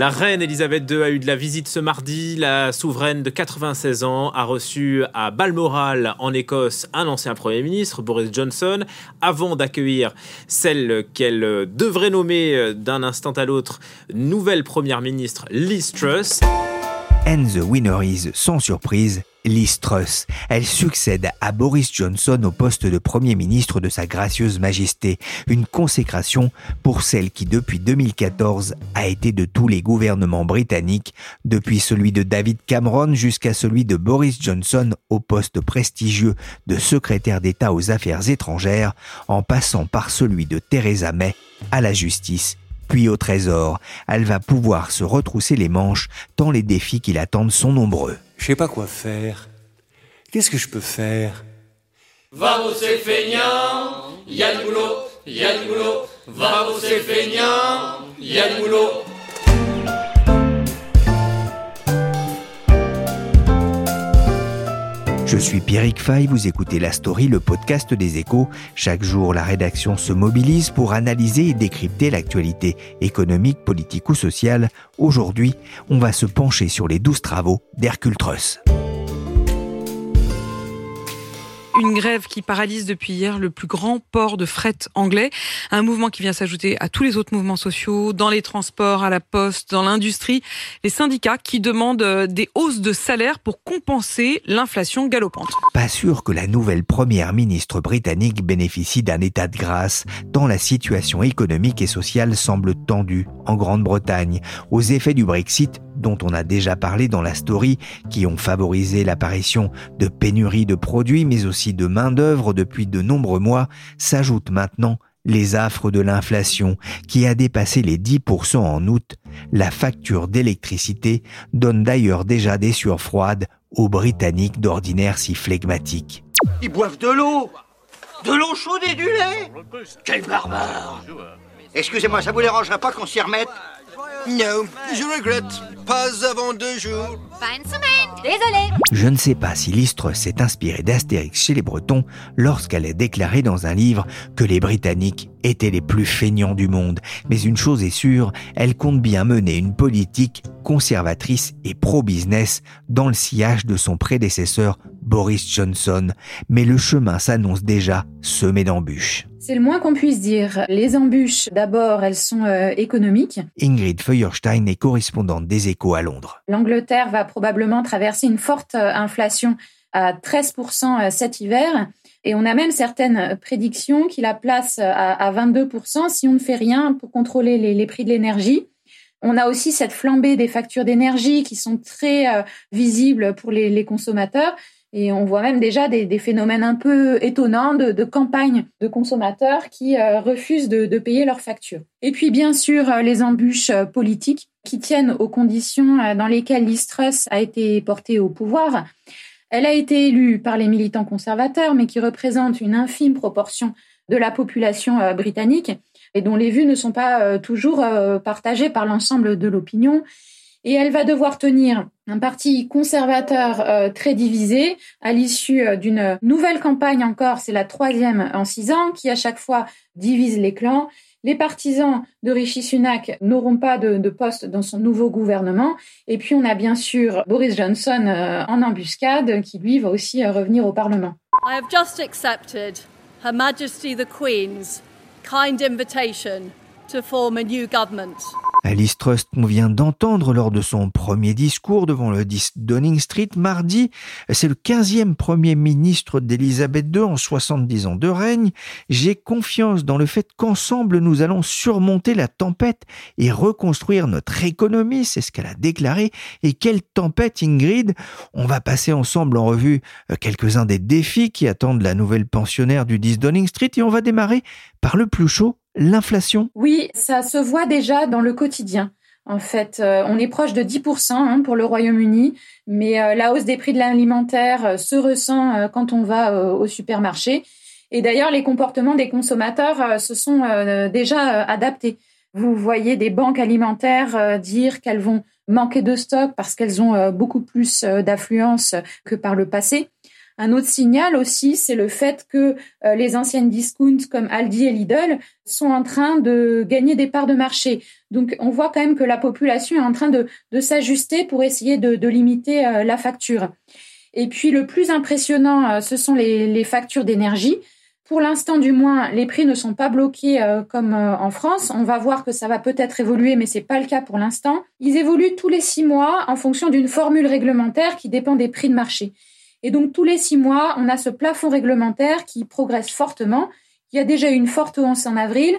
La reine Elisabeth II a eu de la visite ce mardi. La souveraine de 96 ans a reçu à Balmoral, en Écosse, un ancien Premier ministre, Boris Johnson, avant d'accueillir celle qu'elle devrait nommer d'un instant à l'autre nouvelle Première ministre, Liz Truss. And the winner is, sans surprise, Liz. Elle succède à Boris Johnson au poste de Premier ministre de Sa Gracieuse Majesté, une consécration pour celle qui depuis 2014 a été de tous les gouvernements britanniques, depuis celui de David Cameron jusqu'à celui de Boris Johnson au poste prestigieux de secrétaire d'État aux Affaires étrangères, en passant par celui de Theresa May à la justice puis au trésor. Elle va pouvoir se retrousser les manches tant les défis qui l'attendent sont nombreux. Je sais pas quoi faire. Qu'est-ce que je peux faire? Va c'est feignant, y a du boulot, y a du boulot. Va c'est feignant, y a boulot. Suis Pierrick Fay, vous écoutez La Story, le podcast des échos. Chaque jour, la rédaction se mobilise pour analyser et décrypter l'actualité économique, politique ou sociale. Aujourd'hui, on va se pencher sur les douze travaux d'Hercule Truss. Une grève qui paralyse depuis hier le plus grand port de fret anglais. Un mouvement qui vient s'ajouter à tous les autres mouvements sociaux, dans les transports, à la poste, dans l'industrie. Les syndicats qui demandent euh, des hausses de salaire pour compenser l'inflation galopante. Pas sûr que la nouvelle première ministre britannique bénéficie d'un état de grâce, tant la situation économique et sociale semble tendue en Grande-Bretagne. Aux effets du Brexit, dont on a déjà parlé dans la story, qui ont favorisé l'apparition de pénuries de produits, mais aussi de main-d'œuvre depuis de nombreux mois, s'ajoutent maintenant les affres de l'inflation qui a dépassé les 10% en août. La facture d'électricité donne d'ailleurs déjà des sueurs froides aux Britanniques d'ordinaire si flegmatiques. Ils boivent de l'eau De l'eau chaude et du lait Quel barbare Excusez-moi, ça vous dérangerait pas qu'on s'y remette? Non, je regrette. Pas avant deux jours. Bonne semaine. Désolé. Je ne sais pas si Listre s'est inspiré d'Astérix chez les Bretons lorsqu'elle a déclaré dans un livre que les Britanniques étaient les plus feignants du monde. Mais une chose est sûre, elle compte bien mener une politique conservatrice et pro-business dans le sillage de son prédécesseur Boris Johnson. Mais le chemin s'annonce déjà semé d'embûches. C'est le moins qu'on puisse dire. Les embûches, d'abord, elles sont euh, économiques. Ingrid Feuerstein est correspondante des échos à Londres. L'Angleterre va probablement traverser une forte euh, inflation à 13% euh, cet hiver. Et on a même certaines prédictions qui la placent à, 22% si on ne fait rien pour contrôler les, prix de l'énergie. On a aussi cette flambée des factures d'énergie qui sont très visibles pour les consommateurs. Et on voit même déjà des, phénomènes un peu étonnants de, de campagnes de consommateurs qui euh, refusent de, payer leurs factures. Et puis bien sûr euh, les embûches euh, politiques qui tiennent aux conditions dans lesquelles l'Istrus a été portée au pouvoir. Elle a été élue par les militants conservateurs, mais qui représente une infime proportion de la population britannique et dont les vues ne sont pas toujours partagées par l'ensemble de l'opinion et elle va devoir tenir un parti conservateur euh, très divisé à l'issue euh, d'une nouvelle campagne encore, c'est la troisième en six ans, qui à chaque fois divise les clans. Les partisans de Rishi Sunak n'auront pas de, poste dans son nouveau gouvernement. Et puis on a bien sûr Boris Johnson euh, en embuscade qui lui va aussi revenir au Parlement. I have just accepted Her Majesty the Queen's kind invitation to form a new government. Alice Trust qu'on vient d'entendre lors de son premier discours devant le 10 Downing Street mardi. C'est le 15e premier ministre d'Elisabeth II en 70 ans de règne. J'ai confiance dans le fait qu'ensemble nous allons surmonter la tempête et reconstruire notre économie, c'est ce qu'elle a déclaré. Et quelle tempête Ingrid On va passer ensemble en revue euh, quelques-uns des défis qui attendent la nouvelle pensionnaire du 10 Downing Street et on va démarrer par le plus chaud l'inflation? Oui, ça se voit déjà dans le quotidien. En fait, euh, on est proche de 10% hein, pour le Royaume-Uni, mais euh, la hausse des prix de l'alimentaire euh, se ressent quand on va au supermarché. Et d'ailleurs, les comportements des consommateurs se sont déjà adaptés. Vous voyez des banques alimentaires dire qu'elles vont manquer de stock parce qu'elles ont beaucoup plus d'affluence que par le passé. Un autre signal aussi, c'est le fait que euh, les anciennes discounts comme Aldi et Lidl sont en train de gagner des parts de marché. Donc on voit quand même que la population est en train de, s'ajuster pour essayer de, limiter euh, la facture. Et puis le plus impressionnant, euh, ce sont les, factures d'énergie. Pour l'instant, du moins, les prix ne sont pas bloqués comme en France. On va voir que ça va peut-être évoluer, mais c'est pas le cas pour l'instant. Ils évoluent tous les six mois en fonction d'une formule réglementaire qui dépend des prix de marché. Et donc tous les six mois, on a ce plafond réglementaire qui progresse fortement. Il y a déjà eu une forte hausse en avril.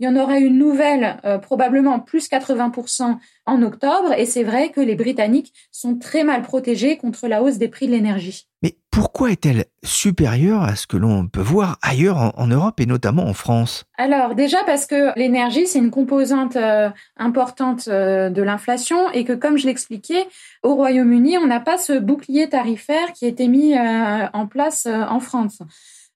Il y en aura une nouvelle, euh, probablement plus 80% en octobre. Et c'est vrai que les Britanniques sont très mal protégés contre la hausse des prix de l'énergie. Mais pourquoi est-elle supérieure à ce que l'on peut voir ailleurs en, Europe et notamment en France? Alors déjà parce que l'énergie, c'est une composante euh, importante euh, de l'inflation et que comme je l'expliquais, au Royaume-Uni, on n'a pas ce bouclier tarifaire qui a été mis en place en France.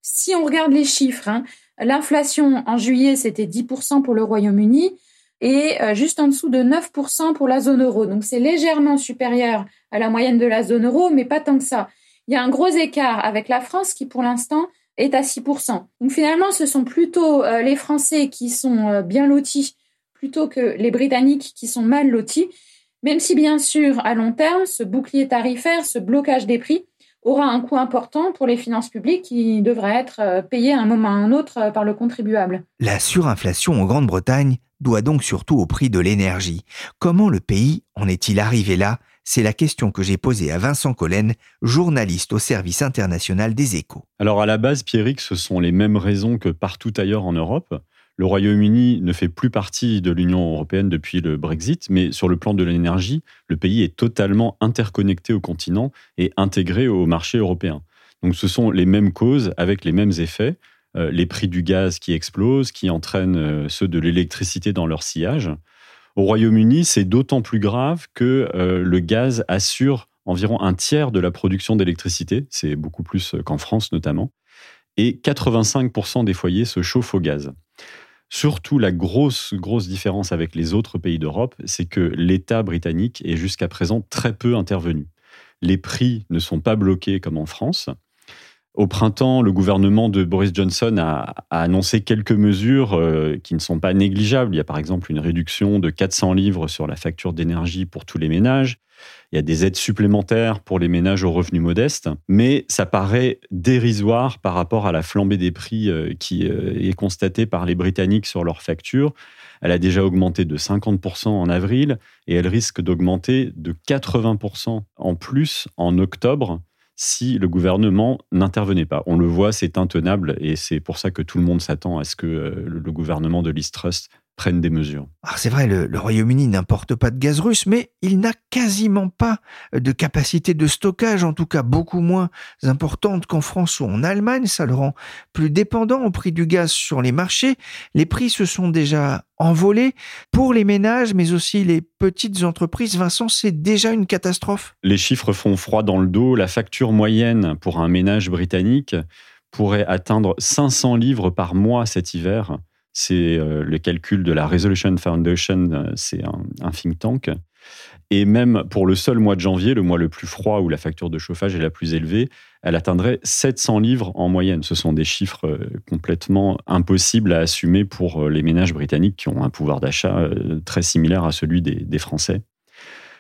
Si on regarde les chiffres, hein, L'inflation en juillet, c'était 10% pour le Royaume-Uni et euh, juste en dessous de 9% pour la zone euro. Donc c'est légèrement supérieur à la moyenne de la zone euro, mais pas tant que ça. Il y a un gros écart avec la France qui pour l'instant est à 6%. Donc finalement, ce sont plutôt euh, les Français qui sont euh, bien lotis plutôt que les Britanniques qui sont mal lotis, même si bien sûr, à long terme, ce bouclier tarifaire, ce blocage des prix, aura un coût important pour les finances publiques qui devrait être euh, payé à un moment ou à un autre euh, par le contribuable. La surinflation en Grande-Bretagne doit donc surtout au prix de l'énergie. Comment le pays en est-il arrivé là? C'est la question que j'ai posée à Vincent Collen, journaliste au service international des échos. Alors à la base, Pierrick, ce sont les mêmes raisons que partout ailleurs en Europe. Le Royaume-Uni ne fait plus partie de l'Union européenne depuis le Brexit, mais sur le plan de l'énergie, le pays est totalement interconnecté au continent et intégré au marché européen. Donc ce sont les mêmes causes avec les mêmes effets. Euh, les prix du gaz qui explosent, qui entraînent euh, ceux de l'électricité dans leur sillage. Au Royaume-Uni, c'est d'autant plus grave que euh, le gaz assure environ un tiers de la production d'électricité, c'est beaucoup plus qu'en France notamment, et 85% des foyers se chauffent au gaz. Surtout, la grosse, grosse différence avec les autres pays d'Europe, c'est que l'État britannique est jusqu'à présent très peu intervenu. Les prix ne sont pas bloqués comme en France. Au printemps, le gouvernement de Boris Johnson a, annoncé quelques mesures euh, qui ne sont pas négligeables. Il y a par exemple une réduction de 400 livres sur la facture d'énergie pour tous les ménages. Il y a des aides supplémentaires pour les ménages aux revenus modestes, mais ça paraît dérisoire par rapport à la flambée des prix euh, qui euh, est constatée par les Britanniques sur leurs factures. Elle a déjà augmenté de 50% en avril et elle risque d'augmenter de 80% en plus en octobre si le gouvernement n'intervenait pas. On le voit, c'est intenable et c'est pour ça que tout le monde s'attend à ce que euh, le gouvernement de Liz Truss prennent des mesures. Alors c'est vrai, le, Royaume-Uni n'importe pas de gaz russe, mais il n'a quasiment pas de capacité de stockage, en tout cas beaucoup moins importante qu'en France ou en Allemagne. Ça le rend plus dépendant au prix du gaz sur les marchés. Les prix se sont déjà envolés pour les ménages, mais aussi les petites entreprises. Vincent, c'est déjà une catastrophe. Les chiffres font froid dans le dos. La facture moyenne pour un ménage britannique pourrait atteindre 500 livres par mois cet hiver c'est euh, le calcul de la Resolution Foundation, euh, c'est un, think tank. Et même pour le seul mois de janvier, le mois le plus froid où la facture de chauffage est la plus élevée, elle atteindrait 700 livres en moyenne. Ce sont des chiffres euh, complètement impossibles à assumer pour les ménages britanniques qui ont un pouvoir d'achat très similaire à celui des, Français.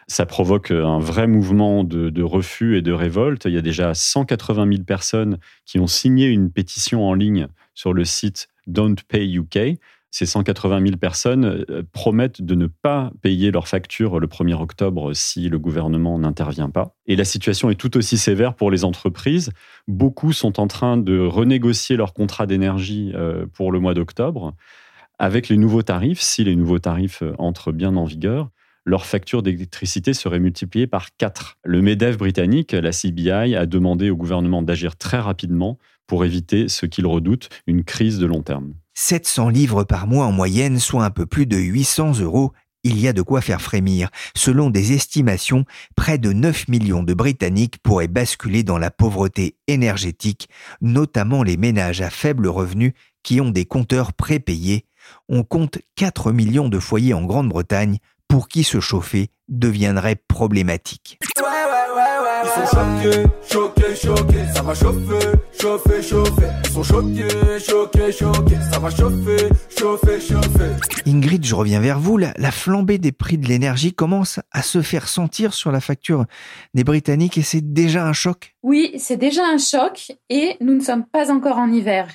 Ça provoque un vrai mouvement de, de, refus et de révolte. Il y a déjà 180 000 personnes qui ont signé une pétition en ligne sur le site Don't Pay UK. Ces 180 000 personnes euh, promettent de ne pas payer leurs factures le 1er octobre si le gouvernement n'intervient pas. Et la situation est tout aussi sévère pour les entreprises. Beaucoup sont en train de renégocier leur contrat d'énergie euh, pour le mois d'octobre. Avec les nouveaux tarifs, si les nouveaux tarifs euh, entrent bien en vigueur, leur facture d'électricité serait multipliée par 4. Le MEDEF britannique, la CBI, a demandé au gouvernement d'agir très rapidement pour éviter ce qu'il redoute, une crise de long terme. 700 livres par mois en moyenne, soit un peu plus de 800 euros. Il y a de quoi faire frémir. Selon des estimations, près de 9 millions de Britanniques pourraient basculer dans la pauvreté énergétique, notamment les ménages à faible revenu qui ont des compteurs prépayés. On compte 4 millions de foyers en Grande-Bretagne pour qui se chauffer deviendrait problématique. Ils sont choqués, choqués, choqués, ça va chauffer, chauffer, chauffer. Ils sont choqués, choqués, choqués, ça va chauffer, chauffer, chauffer. Ingrid, je reviens vers vous. La, la flambée des prix de l'énergie commence à se faire sentir sur la facture des Britanniques et c'est déjà un choc Oui, c'est déjà un choc et nous ne sommes pas encore en hiver.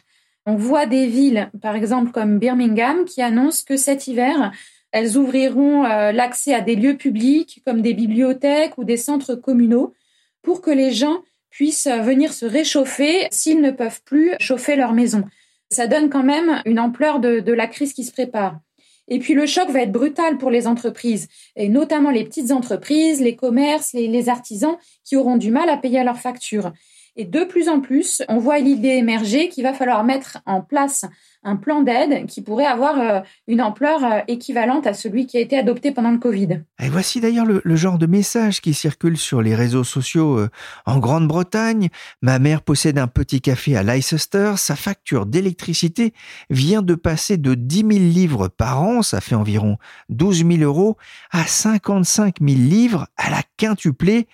On voit des villes, par exemple comme Birmingham, qui annoncent que cet hiver, elles ouvriront euh, l'accès à des lieux publics comme des bibliothèques ou des centres communaux pour que les gens puissent venir se réchauffer s'ils ne peuvent plus chauffer leur maison. Ça donne quand même une ampleur de, la crise qui se prépare. Et puis le choc va être brutal pour les entreprises, et notamment les petites entreprises, les commerces, les artisans qui auront du mal à payer leurs factures. Et de plus en plus, on voit l'idée émerger qu'il va falloir mettre en place un plan d'aide qui pourrait avoir euh, une ampleur euh, équivalente à celui qui a été adopté pendant le Covid. Voici d'ailleurs le, genre de message qui circule sur les réseaux sociaux euh, en Grande-Bretagne. Ma mère possède un petit café à Leicester. Sa facture d'électricité vient de passer de 10 000 livres par an, ça fait environ 12 000 euros, à 55 000 livres à la quintuplée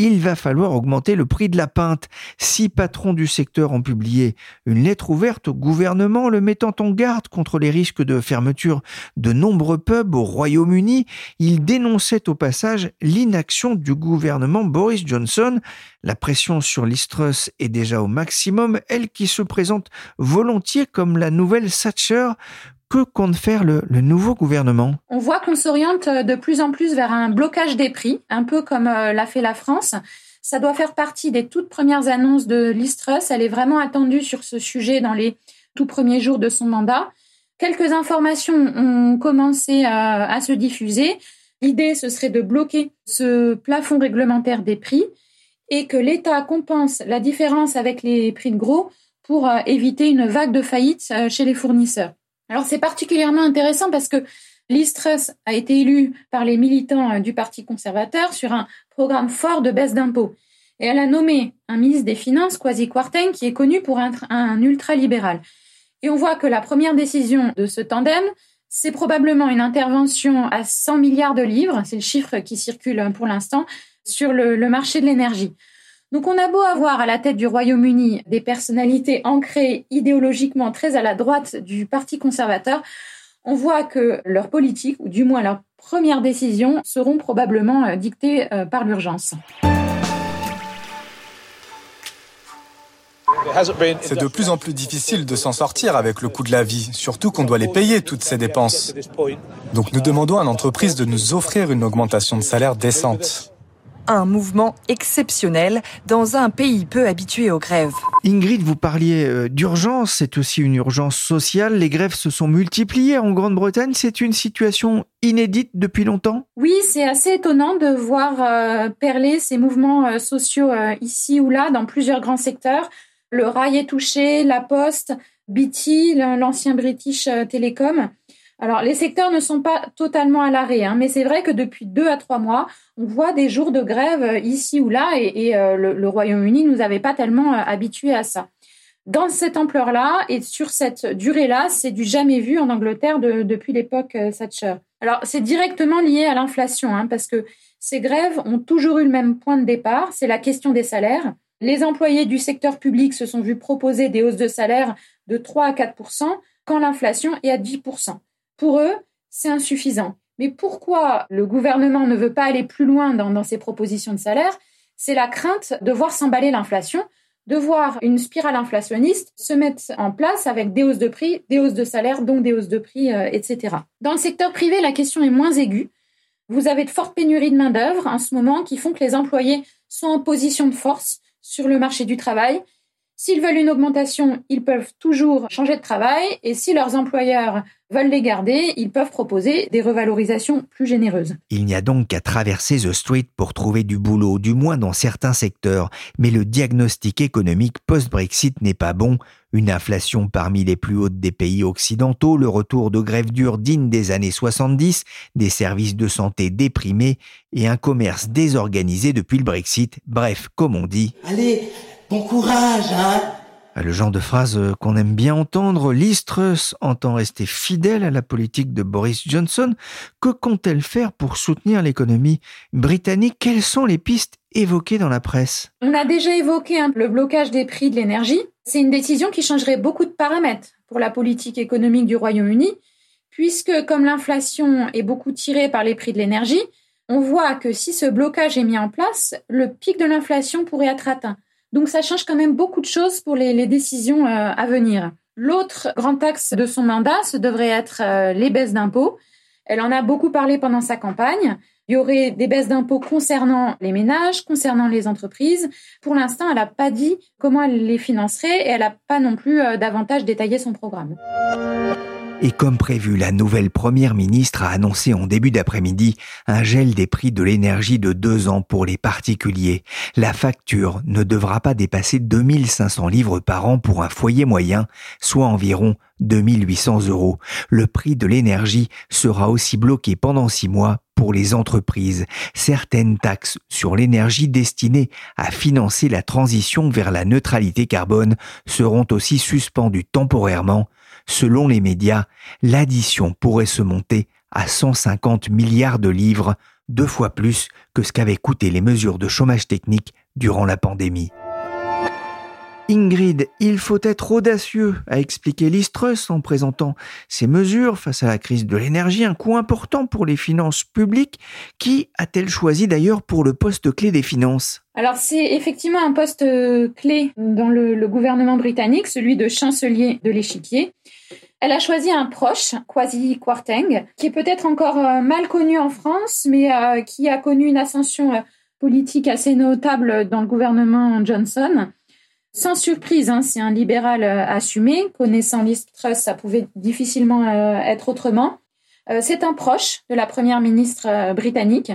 il va falloir augmenter le prix de la pinte. Six patrons du secteur ont publié une lettre ouverte au gouvernement le mettant en garde contre les risques de fermeture de nombreux pubs au Royaume-Uni. Ils dénonçaient au passage l'inaction du gouvernement Boris Johnson. La pression sur l'Istrus est déjà au maximum, elle qui se présente volontiers comme la nouvelle Thatcher que compte faire le, nouveau gouvernement? On voit qu'on s'oriente euh, de plus en plus vers un blocage des prix, un peu comme euh, l'a fait la France. Ça doit faire partie des toutes premières annonces de l'Istrus. Elle est vraiment attendue sur ce sujet dans les tout premiers jours de son mandat. Quelques informations ont commencé à, à se diffuser. L'idée, ce serait de bloquer ce plafond réglementaire des prix et que l'État compense la différence avec les prix de gros pour euh, éviter une vague de faillite chez les fournisseurs. Alors c'est particulièrement intéressant parce que Liz Truss a été élue par les militants euh, du Parti conservateur sur un programme fort de baisse d'impôts. Et elle a nommé un ministre des Finances, Kwasi Kwarteng, qui est connu pour être un ultra-libéral. Et on voit que la première décision de ce tandem, c'est probablement une intervention à 100 milliards de livres, c'est le chiffre qui circule pour l'instant, sur le marché de l'énergie. Donc on a beau avoir à la tête du Royaume-Uni des personnalités ancrées idéologiquement très à la droite du Parti conservateur, on voit que leurs politiques, ou du moins leurs premières décisions, seront probablement euh, dictées euh, par l'urgence. C'est de plus en plus difficile de s'en sortir avec le coût de la vie, surtout qu'on doit les payer, toutes ces dépenses. Donc nous demandons à l'entreprise de nous offrir une augmentation de salaire décente un mouvement exceptionnel dans un pays peu habitué aux grèves. Ingrid, vous parliez euh, d'urgence, c'est aussi une urgence sociale. Les grèves se sont multipliées en Grande-Bretagne. C'est une situation inédite depuis longtemps? Oui, c'est assez étonnant de voir euh, perler ces mouvements euh, sociaux ici ou là dans plusieurs grands secteurs. Le rail est touché, la poste, BT, l'ancien British Telecom. Alors, les secteurs ne sont pas totalement à l'arrêt, hein, mais c'est vrai que depuis deux à trois mois, on voit des jours de grève euh, ici ou là, et, euh, le, Royaume-Uni nous avait pas tellement euh, habitués à ça. Dans cette ampleur-là et sur cette durée-là, c'est du jamais vu en Angleterre depuis l'époque Thatcher. Alors, c'est directement lié à l'inflation, hein, parce que ces grèves ont toujours eu le même point de départ, c'est la question des salaires. Les employés du secteur public se sont vus proposer des hausses de salaire de 3 à 4% quand l'inflation est à 10 pour eux, c'est insuffisant. Mais pourquoi le gouvernement ne veut pas aller plus loin dans, ses propositions de salaire? C'est la crainte de voir s'emballer l'inflation. de voir une spirale inflationniste se mettre en place avec des hausses de prix, des hausses de salaire, donc des hausses de prix, euh, etc. Dans le secteur privé, la question est moins aiguë. Vous avez de fortes pénuries de main-d'œuvre en ce moment qui font que les employés sont en position de force sur le marché du travail S'ils veulent une augmentation, ils peuvent toujours changer de travail et si leurs employeurs veulent les garder, ils peuvent proposer des revalorisations plus généreuses. Il n'y a donc qu'à traverser The Street pour trouver du boulot, du moins dans certains secteurs, mais le diagnostic économique post-Brexit n'est pas bon. Une inflation parmi les plus hautes des pays occidentaux, le retour de grève dure digne des années 70, des services de santé déprimés et un commerce désorganisé depuis le Brexit. Bref, comme on dit. Allez, Bon courage, hein ah, le genre de phrase euh, qu'on aime bien entendre, Liz entend rester fidèle à la politique de Boris Johnson. Que compte-t-elle faire pour soutenir l'économie britannique? Quelles sont les pistes évoquées dans la presse? On a déjà évoqué le blocage des prix de l'énergie. C'est une décision qui changerait beaucoup de paramètres pour la politique économique du Royaume-Uni, puisque comme l'inflation est beaucoup tirée par les prix de l'énergie, on voit que si ce blocage est mis en place, le pic de l'inflation pourrait être atteint. Donc ça change quand même beaucoup de choses pour les, décisions euh, à venir. L'autre grand axe de son mandat, ce devrait être euh, les baisses d'impôts. Elle en a beaucoup parlé pendant sa campagne. Il y aurait des baisses d'impôts concernant les ménages, concernant les entreprises. Pour l'instant, elle n'a pas dit comment elle les financerait et elle n'a pas non plus euh, davantage détaillé son programme. Et comme prévu, la nouvelle première ministre a annoncé en début d'après-midi un gel des prix de l'énergie de deux ans pour les particuliers. La facture ne devra pas dépasser 2500 livres par an pour un foyer moyen, soit environ 2800 euros. Le prix de l'énergie sera aussi bloqué pendant six mois pour les entreprises. Certaines taxes sur l'énergie destinées à financer la transition vers la neutralité carbone seront aussi suspendues temporairement Selon les médias, l'addition pourrait se monter à 150 milliards de livres, deux fois plus que ce qu'avaient coûté les mesures de chômage technique durant la pandémie. Ingrid, il faut être audacieux, a expliqué Listrus en présentant ces mesures face à la crise de l'énergie, un coût important pour les finances publiques. Qui a-t-elle choisi d'ailleurs pour le poste clé des finances? Alors c'est effectivement un poste clé dans le, gouvernement britannique, celui de chancelier de l'échiquier. Elle a choisi un proche, Kwasi Kwarteng, qui est peut-être encore euh, mal connu en France, mais euh, qui a connu une ascension euh, politique assez notable dans le gouvernement Johnson. Sans surprise, hein, c'est un libéral euh, assumé. Connaissant Liz Truss, ça pouvait difficilement euh, être autrement. Euh, c'est un proche de la première ministre britannique.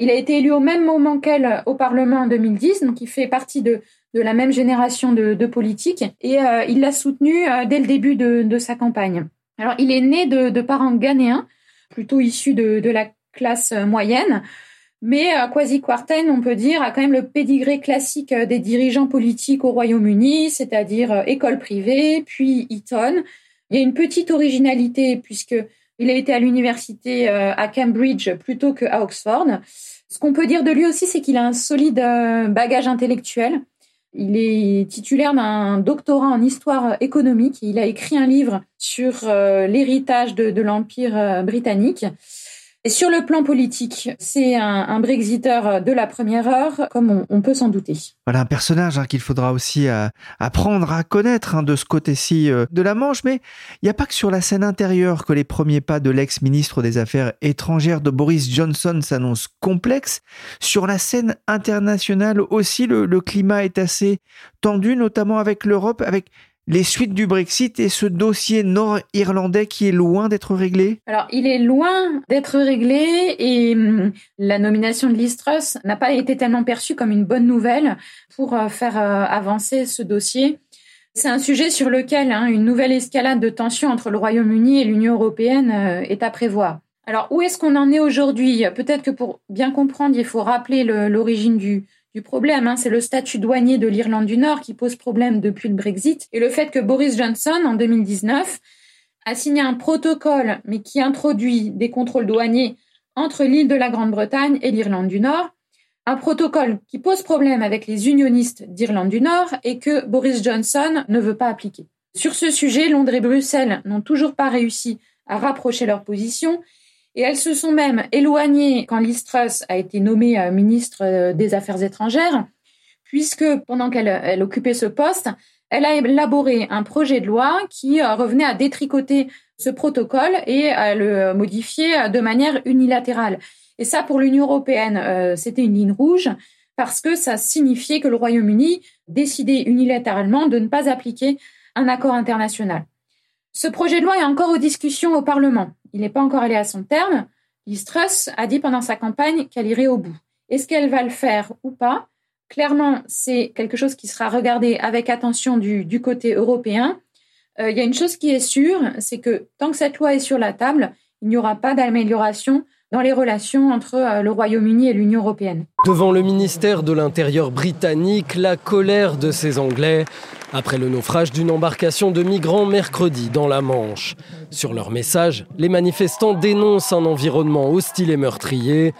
Il a été élu au même moment qu'elle au Parlement en 2010, donc il fait partie de, la même génération de, politiques, et il l'a soutenu dès le début de, de, sa campagne. Alors, il est né de, parents ghanéens, plutôt issus de la classe moyenne. Mais euh, Kwasi Kwarteng, on peut dire, a quand même le pédigré classique euh, des dirigeants politiques au Royaume-Uni, c'est-à-dire euh, école privée, puis Eton. Il y a une petite originalité puisque il a été à l'université à Cambridge plutôt qu'à Oxford. Ce qu'on peut dire de lui aussi, c'est qu'il a un solide bagage intellectuel. Il est titulaire d'un doctorat en histoire économique. Il a écrit un livre sur l'héritage de l'Empire britannique. Et sur le plan politique, c'est un, Brexiteur de la première heure, comme on, peut s'en douter. Voilà un personnage hein, qu'il faudra aussi euh, apprendre à connaître hein, de ce côté-ci euh, de la Manche. Mais il n'y a pas que sur la scène intérieure que les premiers pas de l'ex-ministre des Affaires étrangères de Boris Johnson s'annoncent complexes. Sur la scène internationale aussi, le, le climat est assez tendu, notamment avec l'Europe, avec les suites du Brexit et ce dossier nord-irlandais qui est loin d'être réglé? Alors, il est loin d'être réglé et hum, la nomination de Liz Truss n'a pas été tellement perçue comme une bonne nouvelle pour euh, faire euh, avancer ce dossier. C'est un sujet sur lequel hein, une nouvelle escalade de tensions entre le Royaume-Uni et l'Union européenne euh, est à prévoir. Alors, où est-ce qu'on en est aujourd'hui? Peut-être que pour bien comprendre, il faut rappeler l'origine du, du problème. Hein. C'est le statut douanier de l'Irlande du Nord qui pose problème depuis le Brexit et le fait que Boris Johnson, en 2019, a signé un protocole, mais qui introduit des contrôles douaniers entre l'île de la Grande-Bretagne et l'Irlande du Nord. Un protocole qui pose problème avec les unionistes d'Irlande du Nord et que Boris Johnson ne veut pas appliquer. Sur ce sujet, Londres et Bruxelles n'ont toujours pas réussi à rapprocher leurs positions et elles se sont même éloignées quand Liz Truss a été nommée euh, ministre euh, des Affaires étrangères, puisque pendant qu'elle occupait ce poste, elle a élaboré un projet de loi qui revenait à détricoter ce protocole et à le modifier de manière unilatérale. Et ça, pour l'Union européenne, c'était une ligne rouge parce que ça signifiait que le Royaume-Uni décidait unilatéralement de ne pas appliquer un accord international. Ce projet de loi est encore aux discussions au Parlement. Il n'est pas encore allé à son terme. Liz a dit pendant sa campagne qu'elle irait au bout. Est-ce qu'elle va le faire ou pas? Clairement, c'est quelque chose qui sera regardé avec attention du, côté européen. Euh, il y a une chose qui est sûre, c'est que tant que cette loi est sur la table, il n'y aura pas d'amélioration dans les relations entre euh, le Royaume-Uni et l'Union européenne. Devant le ministère de l'Intérieur britannique, la colère de ces Anglais après le naufrage d'une embarcation de migrants mercredi dans la Manche. Sur leur message, les manifestants dénoncent un environnement hostile et meurtrier,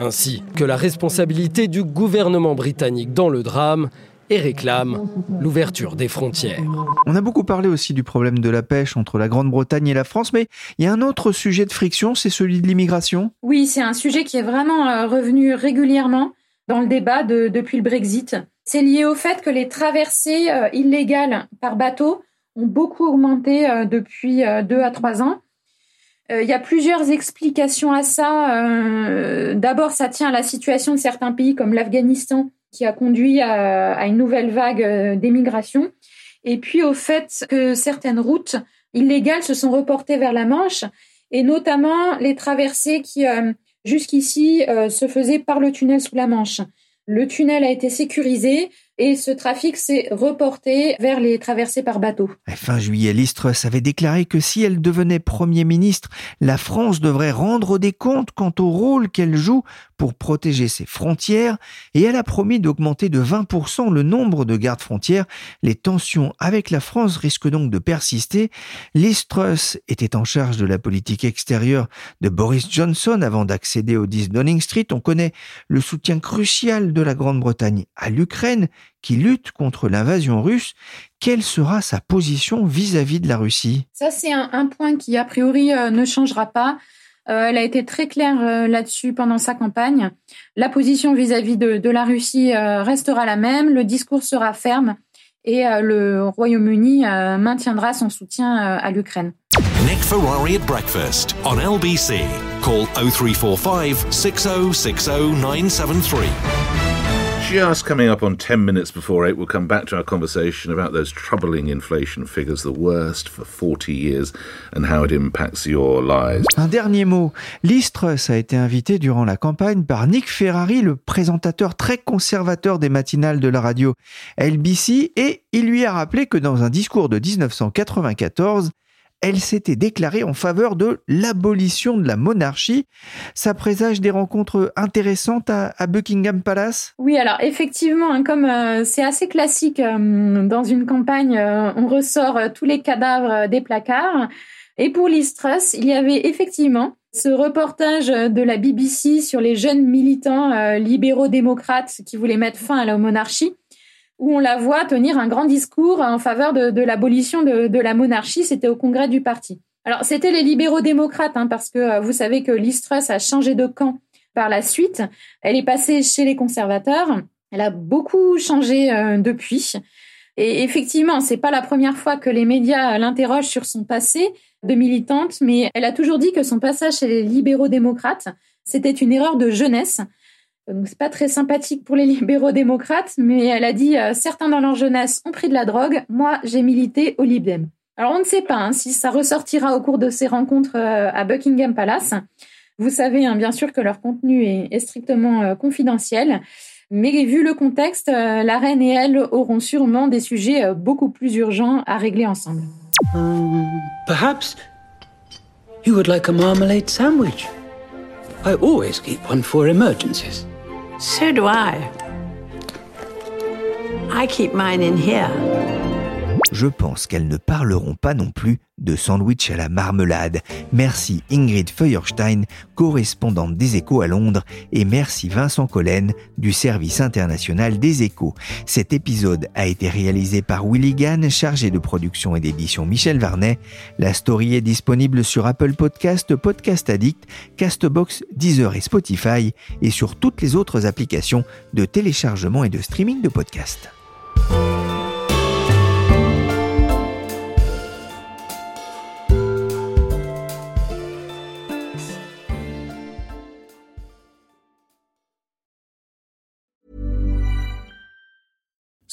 ainsi que la responsabilité du gouvernement britannique dans le drame et réclament l'ouverture des frontières. On a beaucoup parlé aussi du problème de la pêche entre la Grande-Bretagne et la France, mais il y a un autre sujet de friction, c'est celui de l'immigration. Oui, c'est un sujet qui est vraiment euh, revenu régulièrement dans le débat depuis le Brexit. C'est lié au fait que les traversées euh, illégales par bateau ont beaucoup augmenté euh, depuis deux à trois ans. Il y a plusieurs explications à ça. D'abord, ça tient à la situation de certains pays comme l'Afghanistan qui a conduit à, une nouvelle vague d'émigration. Et puis au fait que certaines routes illégales se sont reportées vers la Manche et notamment les traversées qui jusqu'ici se faisaient par le tunnel sous la Manche. Le tunnel a été sécurisé et ce trafic s'est reporté vers les traversées par bateau. Fin juillet, Listrus avait déclaré que si elle devenait Premier ministre, la France devrait rendre des comptes quant au rôle qu'elle joue pour protéger ses frontières et elle a promis d'augmenter de 20% le nombre de gardes frontières. Les tensions avec la France risquent donc de persister. Listrus était en charge de la politique extérieure de Boris Johnson avant d'accéder au 10 Downing Street. On connaît le soutien crucial de la Grande-Bretagne à l'Ukraine qui lutte contre l'invasion russe. Quelle sera sa position vis-à-vis de la Russie? Ça, c'est un, point qui, a priori, euh, ne changera pas. Euh, elle a été très claire euh, là-dessus pendant sa campagne. La position vis-à-vis de, la Russie restera la même, le discours sera ferme et le Royaume-Uni maintiendra son soutien à l'Ukraine. Nick Ferrari at breakfast on LBC. Call 0345 6060 973. Just coming up on 10 minutes before 8, we'll come back to our conversation about those troubling inflation figures, the worst for 40 years, and how it impacts your lives. Un dernier mot. Listrus a été invité durant la campagne par Nick Ferrari, le présentateur très conservateur des matinales de la radio LBC, et il lui a rappelé que dans un discours de 1994, elle s'était déclarée en faveur de l'abolition de la monarchie. Ça présage des rencontres intéressantes à, Buckingham Palace? Oui, alors effectivement, hein, comme euh, c'est assez classique euh, dans une campagne, euh, on ressort tous les cadavres des placards. Et pour Liz il y avait effectivement ce reportage de la BBC sur les jeunes militants libéraux démocrates qui voulaient mettre fin à la monarchie où on la voit tenir un grand discours en faveur de, l'abolition de, la monarchie. C'était au congrès du parti. Alors, c'était les libéraux démocrates, hein, parce que euh, vous savez que Liz a changé de camp par la suite. Elle est passée chez les conservateurs. Elle a beaucoup changé euh, depuis. Et effectivement, c'est pas la première fois que les médias l'interrogent sur son passé de militante, mais elle a toujours dit que son passage chez les libéraux démocrates, c'était une erreur de jeunesse donc c'est pas très sympathique pour les libéraux démocrates, mais elle a dit euh, certains dans leur jeunesse ont pris de la drogue, moi j'ai milité au Libdem. Alors on ne sait pas hein, si ça ressortira au cours de ces rencontres euh, à Buckingham Palace. Vous savez hein, bien sûr que leur contenu est, strictement euh, confidentiel, mais vu le contexte, la reine et elle auront sûrement des sujets beaucoup plus urgents à régler ensemble. Um, perhaps you would like a marmalade sandwich. I always keep one for emergencies. So do I. I keep mine in here. Je pense qu'elles ne parleront pas non plus de sandwich à la marmelade. Merci Ingrid Feuerstein, correspondante des échos à Londres, et merci Vincent Collen du service international des échos. Cet épisode a été réalisé par Willy Gann, chargé de production et d'édition Michel Varnet. La story est disponible sur Apple Podcast, Podcast Addict, Castbox, Deezer et Spotify, et sur toutes les autres applications de téléchargement et de streaming de podcasts.